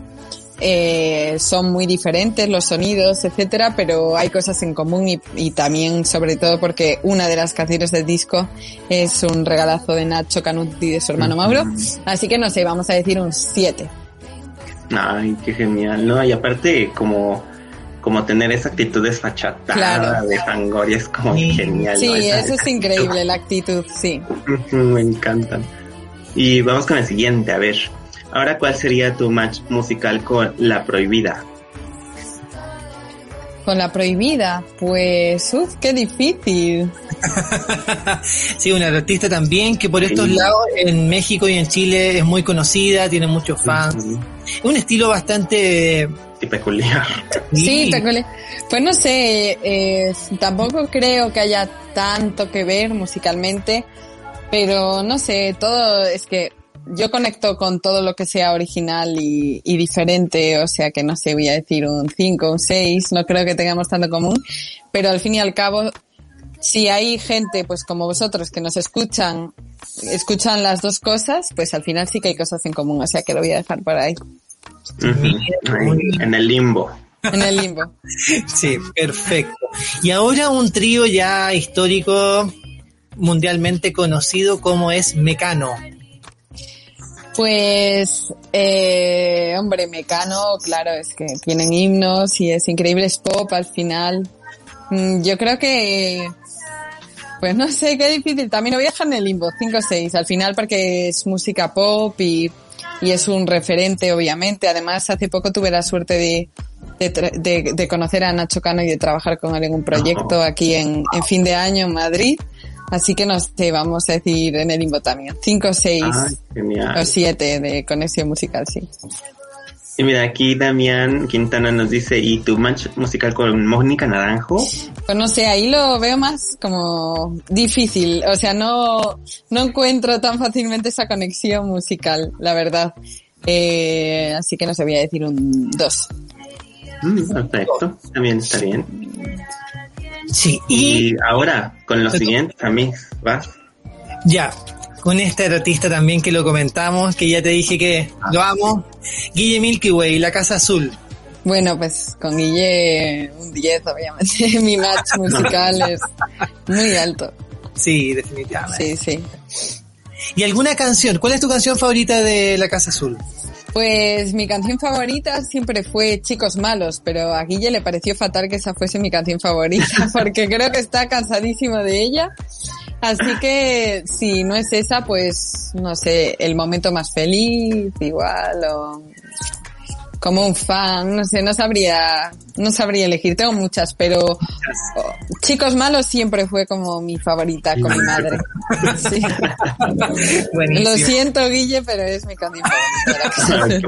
eh, son muy diferentes los sonidos, etcétera, pero hay cosas en común y, y también, sobre todo, porque una de las canciones del disco es un regalazo de Nacho Canuti y de su hermano Mauro. Así que no sé, vamos a decir un 7. Ay, qué genial, ¿no? Y aparte, como, como tener esa actitud desfachatada Claro. de Fangoria es como Sí. genial. Sí, ¿no? Esa- eso es increíble, la actitud, sí. Me encantan. Y vamos con el siguiente, a ver. Ahora, ¿cuál sería tu match musical con La Prohibida? Con la prohibida, pues, uff, qué difícil. sí, una artista también que por estos Sí. lados, en México y en Chile, es muy conocida, tiene muchos fans. Es un estilo bastante... Peculiar. Sí, peculiar. Pues no sé, eh, tampoco creo que haya tanto que ver musicalmente, pero no sé, todo es que yo conecto con todo lo que sea original y, y diferente, o sea que no sé, voy a decir un 5, un 6, no creo que tengamos tanto común, pero al fin y al cabo, si hay gente pues como vosotros que nos escuchan, escuchan las dos cosas, pues al final sí que hay cosas en común, o sea que lo voy a dejar por ahí, en el limbo. en el limbo. Sí, perfecto. Y ahora un trío ya histórico, mundialmente conocido como es Mecano. Pues, eh, hombre, Mecano, claro, es que tienen himnos y es increíble, es pop al final. Mm, Yo creo que, pues no sé, qué difícil. También lo voy a dejar en el limbo, 5 o 6, al final porque es música pop y, y es un referente, obviamente. Además, hace poco tuve la suerte de, de, de- de conocer a Nacho Cano y de trabajar con él en un proyecto aquí en, en fin de año en Madrid. Así que no sé, vamos a decir en el limbo también. 5 o 6 Ay, genial. o siete de conexión musical, sí. Y mira, aquí Damián Quintana nos dice, ¿y tu match musical con Mónica Naranjo? Pues no sé, ahí lo veo más como difícil. O sea, no, no encuentro tan fácilmente esa conexión musical, la verdad. Eh, así que no se voy a decir un dos. Mm, perfecto, también está bien. Sí, y Y ahora, con lo siguiente, a mí, vas. ya, con este artista también que lo comentamos, que ya te dije que lo amo, Guille Milky Way, La Casa Azul. Bueno, pues con Guille un 10, obviamente. Mi match musical es muy alto. Sí, definitivamente. Sí, sí. ¿Y alguna canción? ¿Cuál es tu canción favorita de La Casa Azul? Pues mi canción favorita siempre fue Chicos Malos, pero a Guille le pareció fatal que esa fuese mi canción favorita, porque creo que está cansadísimo de ella. Así que si no es esa, pues no sé, el momento más feliz, igual, o como un fan, no sé, no sabría, no sabría elegir, tengo muchas, pero oh, Chicos Malos siempre fue como mi favorita con mi madre. Sí. Lo siento, Guille, pero es mi canción.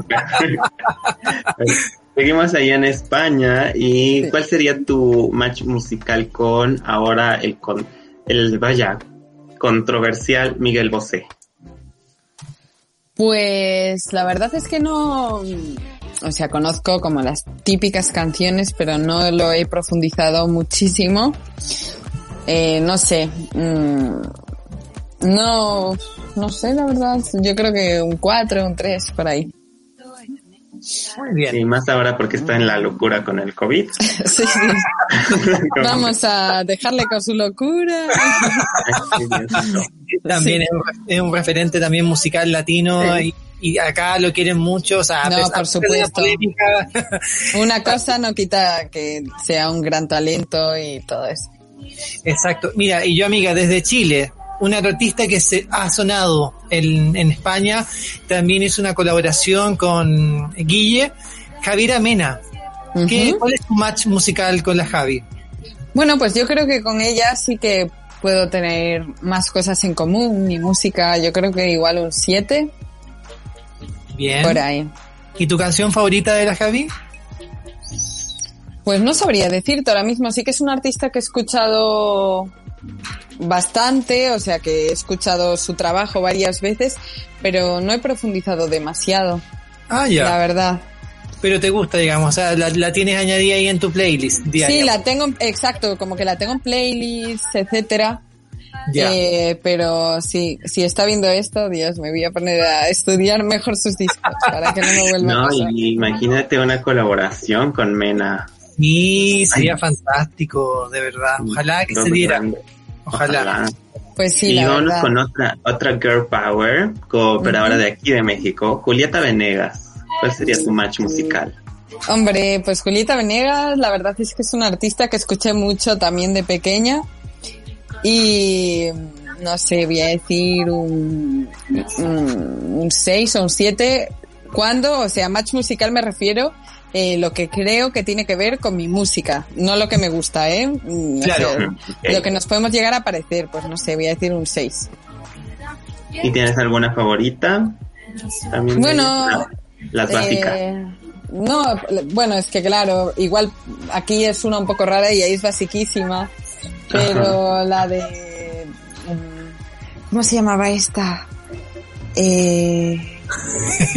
Seguimos allá en España y ¿cuál sería tu match musical con ahora el con el vaya controversial Miguel Bosé? Pues la verdad es que no, o sea, conozco como las típicas canciones, pero no lo he profundizado muchísimo. Eh, no sé, mm, no, no sé la verdad, yo creo que un 4, un 3 por ahí. Muy bien. Sí, más ahora porque está en la locura con el COVID. sí, Vamos a dejarle con su locura. también es, un referente también musical latino y, acá lo quieren mucho. O sea, no, por supuesto. Una cosa no quita que sea un gran talento y todo eso. Exacto. Mira, y yo amiga, desde Chile, una artista que se ha sonado en, España, también hizo una colaboración con Guille, Javiera Mena. ¿Cuál es tu match musical con la Javi? Bueno, pues yo creo que con ella sí que puedo tener más cosas en común. Mi música, yo creo que igual un 7. Bien. Por ahí. ¿Y tu canción favorita de la Javi? Pues no sabría decirte ahora mismo. Sí que es un artista que he escuchado bastante, o sea que he escuchado su trabajo varias veces, pero no he profundizado demasiado. Ah, ya. La verdad. Pero te gusta, digamos, o sea, la, tienes añadida ahí en tu playlist Sí, la tengo, exacto, como que la tengo en playlist, etcétera. Eh, pero sí, si está viendo esto, Dios, me voy a poner a estudiar mejor sus discos para que no me vuelva no, a pasar. imagínate una colaboración con Mena. Sí, sería fantástico, de verdad. Ojalá que se diera. Ojalá. Pues sí, y vamos con otra, otra Girl Power, cooperadora de aquí de México, Julieta Venegas. ¿Cuál sería tu match musical? Hombre, pues Julieta Venegas, la verdad es que es una artista que escuché mucho también de pequeña. Y no sé, voy a decir un, un 6 o un 7. ¿Cuándo? O sea, match musical me refiero eh, lo que creo que tiene que ver con mi música, no lo que me gusta, ¿eh? Mm, claro. Lo que nos podemos llegar a parecer, pues no sé, voy a decir un 6. ¿Y tienes alguna favorita? También bueno, las básicas. Eh, no, bueno, es que claro, igual aquí es una un poco rara y ahí es basiquísima, pero la de... Mm, ¿Cómo se llamaba esta? Eh...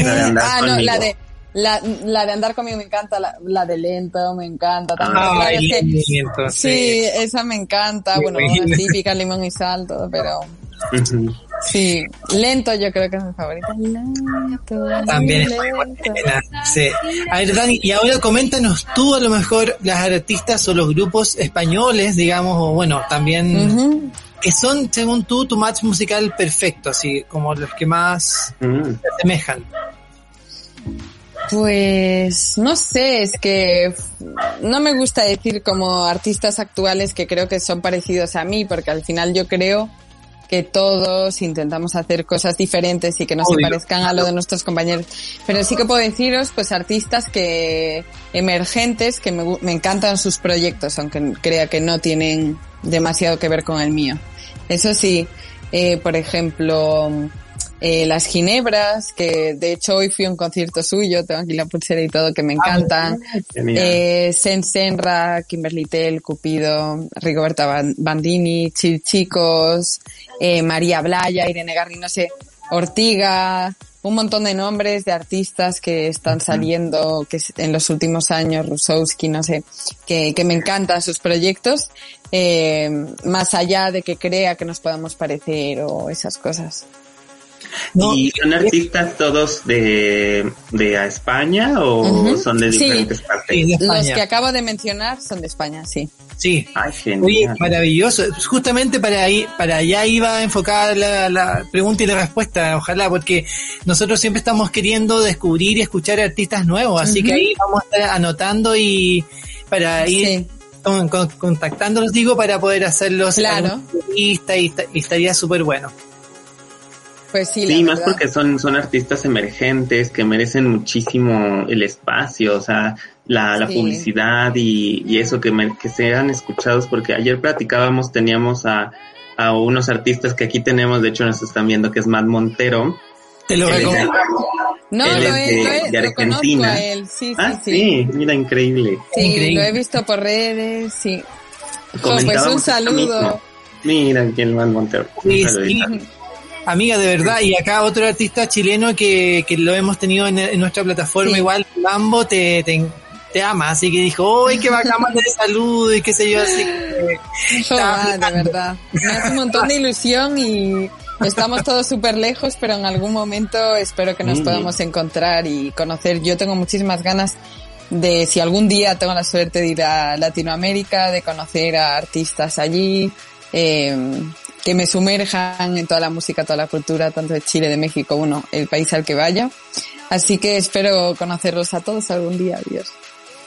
ah, no, la de la, la de andar conmigo me encanta, la, la de lento me encanta también. sí. esa me encanta. Bueno, la típica limón y sal, todo, pero. Sí, lento yo creo que es mi favorita. Lento, También es muy buena. Sí. A ver, Dani, y ahora coméntanos tú a lo mejor las artistas o los grupos españoles, digamos, o bueno, también que son, según tú, tu match musical perfecto, así como los que más se asemejan. Pues no sé, es que no me gusta decir como artistas actuales que creo que son parecidos a mí, porque al final yo creo que todos intentamos hacer cosas diferentes y que no se parezcan a lo de nuestros compañeros. Pero sí que puedo deciros, pues, artistas que, emergentes, que me, me encantan sus proyectos, aunque crea que no tienen demasiado que ver con el mío. Eso sí, eh, por ejemplo, eh, las Ginebras, que de hecho hoy fui a un concierto suyo, tengo aquí la pulsera y todo, que me ah, encantan. eh, Sen Senra, Kimberly Tell, Cupido, Rigoberta Bandini, Chicos, eh, María Blaya, Irene Garri, no sé, Ortiga, un montón de nombres de artistas que están saliendo que en los últimos años, Rusowski, no sé, que, que me encantan sus proyectos, eh, más allá de que crea que nos podamos parecer o esas cosas. ¿Y son artistas todos de, de España o son de diferentes partes? Los que acabo de mencionar son de España, sí. Sí, maravilloso. Justamente para ahí, para allá iba enfocada la, la pregunta y la respuesta, ojalá, porque nosotros siempre estamos queriendo descubrir y escuchar artistas nuevos, así que ahí vamos a estar anotando y para ir contactándolos, digo, para poder hacerlos claro. y, y estaría súper bueno. Pues sí, sí más porque son, son artistas emergentes que merecen muchísimo el espacio, o sea, la, la publicidad y, y eso, que, que sean escuchados, porque ayer platicábamos, teníamos a, a unos artistas que aquí tenemos, de hecho nos están viendo, que es Matt Montero. Te lo recomiendo. No, él lo, es de- lo, Argentina. conozco a él, sí, sí, ah, sí. sí, mira, increíble. Sí, Increíble. lo he visto por redes, sí. Jo, pues un saludo. Mira, aquí el Matt Montero. Sí, Un sí. Amiga, de verdad, y acá otro artista chileno que, que lo hemos tenido en, en nuestra plataforma, Sí. igual, Lambo, te, te, te ama, así que dijo, ¡ay, qué bacán, de salud! y qué sé yo, así que... Ah, de verdad. Me hace un montón de ilusión y estamos todos súper lejos, pero en algún momento espero que nos Mm. podamos encontrar y conocer. Yo tengo muchísimas ganas de, si algún día tengo la suerte de ir a Latinoamérica, de conocer a artistas allí, eh, que me sumerjan en toda la música, toda la cultura, tanto de Chile, de México, bueno, el país al que vaya. Así que espero conocerlos a todos algún día, Dios.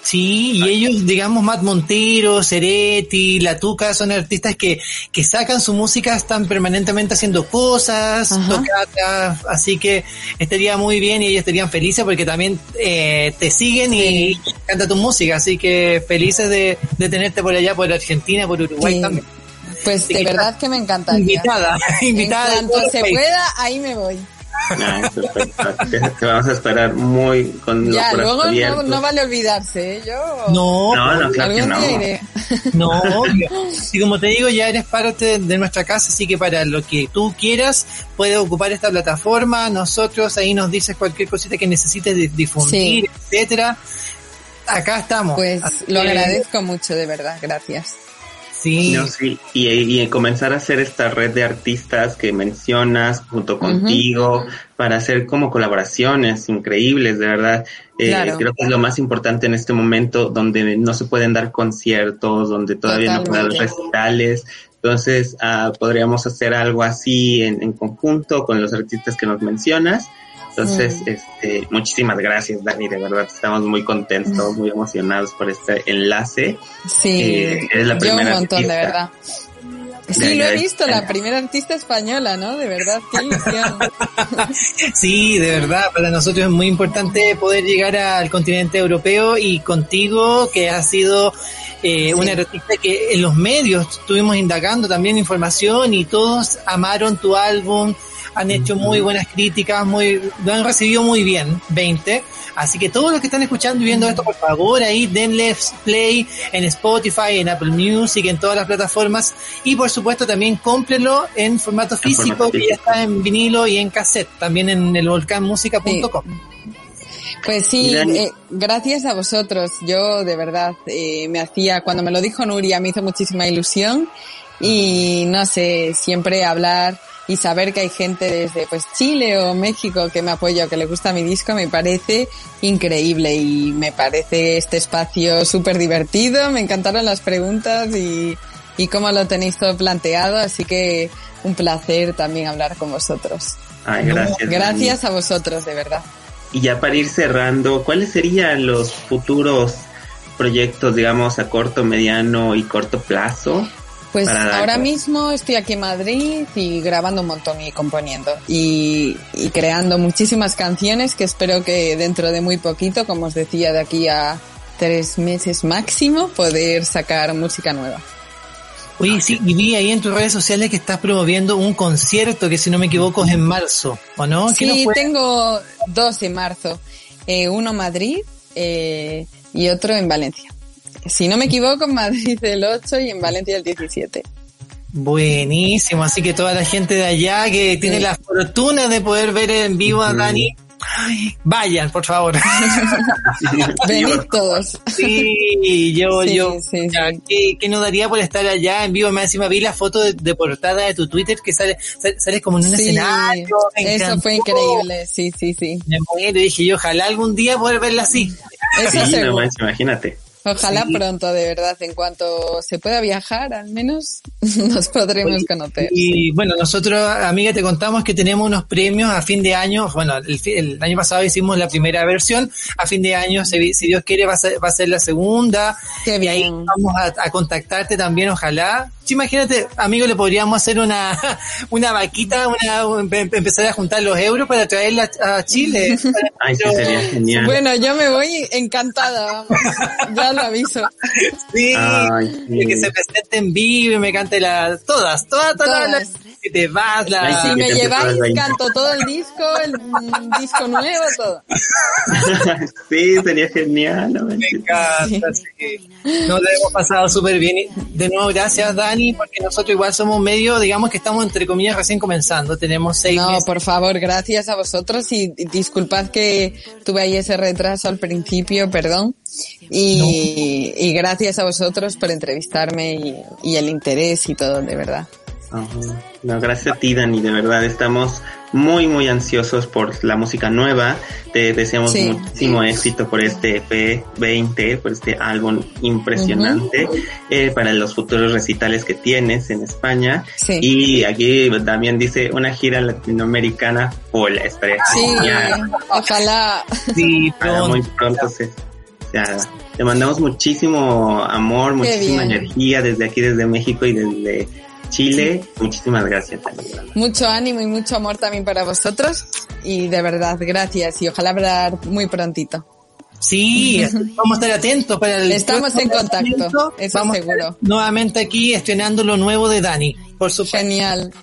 Sí, y ellos, digamos, Matt Montero, Ceretti, La Tuca, son artistas que, que sacan su música, están permanentemente haciendo cosas, tocatas, así que estaría muy bien y ellos estarían felices porque también eh, te siguen y, y canta tu música, así que felices de, de tenerte por allá, por Argentina, por Uruguay Sí. también. Pues Sí, de verdad que me encantaría. Invitada, invitada. En cuanto se país. pueda, ahí me voy. Ah, perfecto. Te, vamos a esperar muy con los Ya, brazos luego no, abiertos. no vale olvidarse, ¿eh? Yo No, No, no, claro que no. No, obvio. Y como te digo, ya eres parte de nuestra casa, así que para lo que tú quieras, puedes ocupar esta plataforma. Nosotros ahí nos dices cualquier cosita que necesites di- difundir, etcétera. Acá estamos. Pues Así lo que, agradezco mucho, de verdad, gracias. Sí, No, sí, y, y comenzar a hacer esta red de artistas que mencionas junto contigo para hacer como colaboraciones increíbles, de verdad. Eh, Claro. Creo que es lo más importante en este momento donde no se pueden dar conciertos, donde todavía no pueden dar recitales. Entonces, ah, podríamos hacer algo así en, en conjunto con los artistas que nos mencionas. Entonces, Mm. este, muchísimas gracias, Dani, de verdad. Estamos muy contentos, muy emocionados por este enlace. Sí, Eh, eres la yo un primera montón, de verdad. De Sí, lo he visto, la primera artista española, ¿no? De verdad, qué ilusión. sí, de verdad, para nosotros es muy importante poder llegar al continente europeo y contigo, que has sido eh, Sí. una artista que en los medios estuvimos indagando también información y todos amaron tu álbum, han hecho muy buenas críticas, muy, lo han recibido muy bien, 20. Así que todos los que están escuchando y viendo esto, por favor, ahí denle play en Spotify, en Apple Music, en todas las plataformas. Y por supuesto también cómprenlo en formato físico, formato que ya está en vinilo y en cassette, también en el volcanmusica.com. Pues sí, eh, gracias a vosotros. Yo de verdad eh, me hacía, cuando me lo dijo Nuria, me hizo muchísima ilusión y no sé, siempre hablar y saber que hay gente desde pues Chile o México que me apoya o que le gusta mi disco me parece increíble y me parece este espacio súper divertido. Me encantaron las preguntas y, y cómo lo tenéis todo planteado, así que un placer también hablar con vosotros. Ay, gracias. Gracias a vosotros, de verdad. Y ya para ir cerrando, ¿cuáles serían los futuros proyectos, digamos, a corto, mediano y corto plazo? Pues para- ahora mismo estoy aquí en Madrid y grabando un montón y componiendo y, y creando muchísimas canciones que espero que dentro de muy poquito, como os decía, de aquí a tres meses máximo, poder sacar música nueva. Oye, sí, y vi ahí en tus redes sociales que estás promoviendo un concierto que si no me equivoco es en marzo, ¿o no? ¿Qué nos Sí, tengo dos en marzo, eh, uno en Madrid eh, y otro en Valencia. Si no me equivoco, en Madrid el 8 y en Valencia el 17. Buenísimo, así que toda la gente de allá que tiene Sí. la fortuna de poder ver en vivo a Dani, ay, vayan, por favor. Venid todos. Sí, yo, Sí, yo, sí, ya, sí. ¿qué, qué no daría por estar allá en vivo? Me encima vi la foto de, de portada de tu Twitter que sale, sale- sales como en un Sí, escenario. eso fue increíble, sí, sí, sí. Me muero, y dije yo, ojalá algún día poder verla así. Eso Sí, no seguro. manches, imagínate. Ojalá Sí. pronto, de verdad, en cuanto se pueda viajar, al menos nos podremos conocer. Y bueno, nosotros, amiga, te contamos que tenemos unos premios a fin de año. Bueno, el, el año pasado hicimos la primera versión. A fin de año, si, si Dios quiere, va a ser, va a ser la segunda. Qué Y ahí bien. vamos a, a contactarte también, ojalá, imagínate, amigo, le podríamos hacer una, una vaquita, una, empezar a juntar los euros para traerla a Chile. Ay, sí, sería genial. Bueno, yo me voy encantada, ya lo aviso. Sí, que se presente en vivo y me cante la, todas, todas, todas, las que te vas, la... si me lleváis, canto todo el disco, el disco nuevo, todo. sí, sería genial. Me encanta, sí. Nos lo hemos pasado súper bien. De nuevo, gracias, Dani, porque nosotros igual somos medio, digamos que estamos entre comillas recién comenzando. Tenemos seis No, por favor, gracias a vosotros y disculpad que tuve ahí ese retraso al principio, perdón. Y, y gracias a vosotros por entrevistarme y, y el interés y todo, de verdad. No, gracias a ti, Dani, de verdad estamos muy, muy ansiosos por la música nueva. Te deseamos muchísimo éxito por este EP 20, por este álbum impresionante, eh, para los futuros recitales que tienes en España. Y aquí también dice una gira latinoamericana por la estrella. Sí, ojalá. Sí, muy pronto se, te mandamos muchísimo amor, muchísima energía desde aquí, desde México y desde Chile. Muchísimas gracias. Mucho ánimo y mucho amor también para vosotros. Y de verdad, gracias. Y ojalá hablar muy prontito. Sí, vamos a estar atentos para el Estamos en contacto, eso vamos seguro. nuevamente aquí estrenando lo nuevo de Dani, por supuesto. Genial.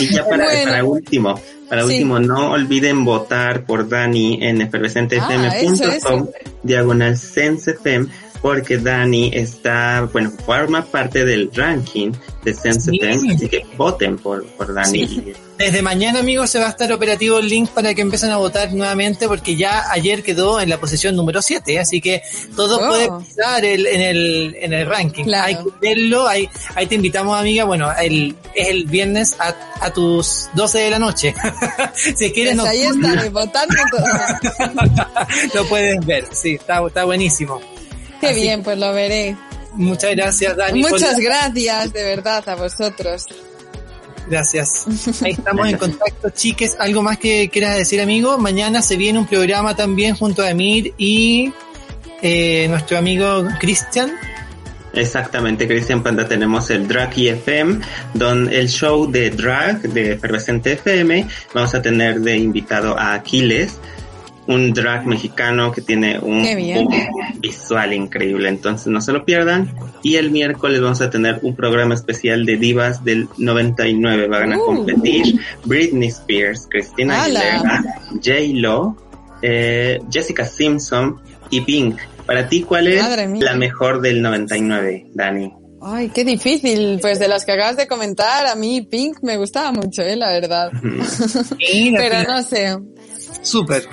y ya para, último, para último, no olviden votar por Dani en efervescentefm.com, ah, diagonal sensefem porque Dani está, bueno, forma parte del ranking de SenseTem, así que voten por, por Dani. Desde mañana, amigos, se va a estar operativo el link para que empiecen a votar nuevamente, porque ya ayer quedó en la posición número 7, así que todo oh. puede pasar en, el, en el ranking. Hay que verlo, ahí, ahí te invitamos, amiga, bueno, el, es el viernes a, a tus 12 de la noche. si quieres, pues ahí está, votando lo puedes ver, sí, está, está buenísimo. Qué bien, pues lo veré. Muchas gracias, Dani. Muchas gracias, de verdad, a vosotros. Gracias. Ahí estamos en contacto, chiques. ¿Algo más que quieras decir, amigo? Mañana se viene un programa también junto a Emir y eh, nuestro amigo Cristian. Exactamente, Cristian Panda, tenemos el Drag FM, donde el show de drag de Efervescente FM, vamos a tener de invitado a Aquiles, un drag mexicano que tiene un, visual increíble, entonces no se lo pierdan. Y el miércoles vamos a tener un programa especial de divas del 99. Van a uh. competir Britney Spears, Christina Aguilera, J. Lo, eh, Jessica Simpson y Pink. Para ti, ¿cuál es la mejor del 99, Dani? Ay, qué difícil. Pues de las que acabas de comentar, a mí Pink me gustaba mucho, eh, la verdad. Pero no sé. Súper.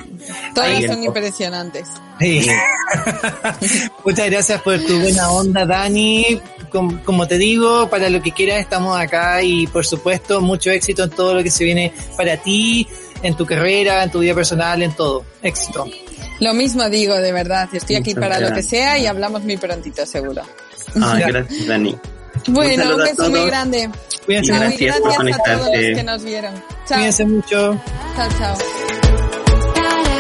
Todas son impresionantes. Muchas gracias por tu buena onda, Dani. Como, te digo, para lo que quieras estamos acá y por supuesto mucho éxito en todo lo que se viene para ti, en tu carrera, en tu vida personal, en todo. Éxito. Lo mismo digo, de verdad. Estoy aquí para lo que sea y hablamos muy prontito, seguro. gracias, Dani. Bueno, un, beso muy grande. Cuídense. Gracias, gracias a todos los que nos vieron. Chao. Cuídense mucho. Chao, chao.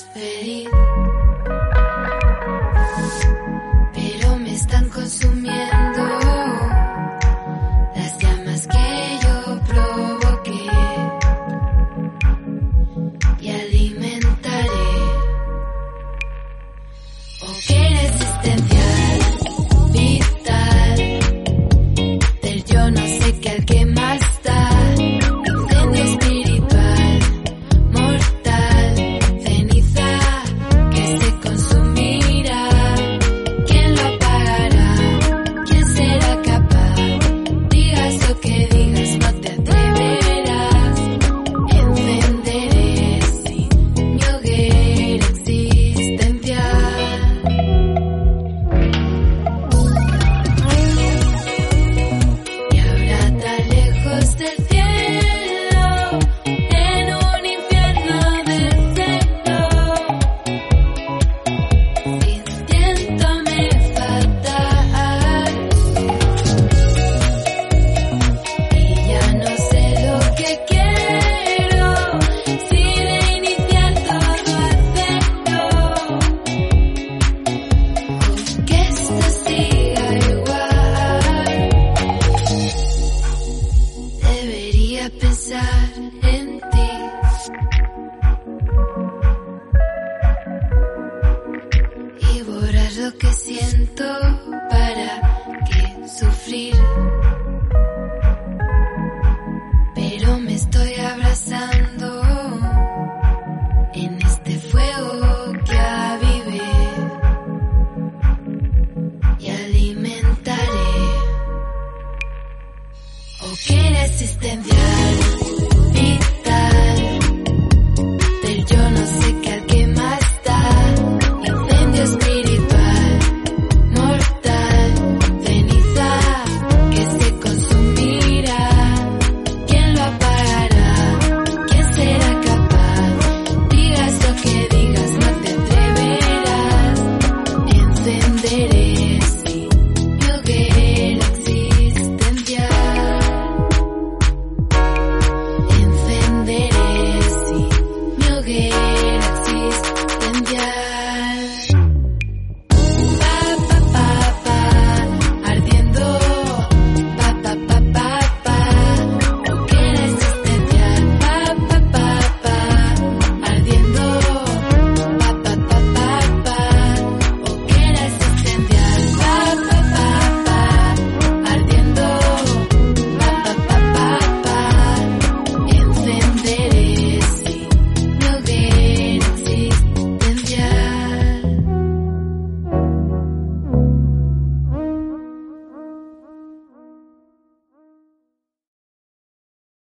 más siento.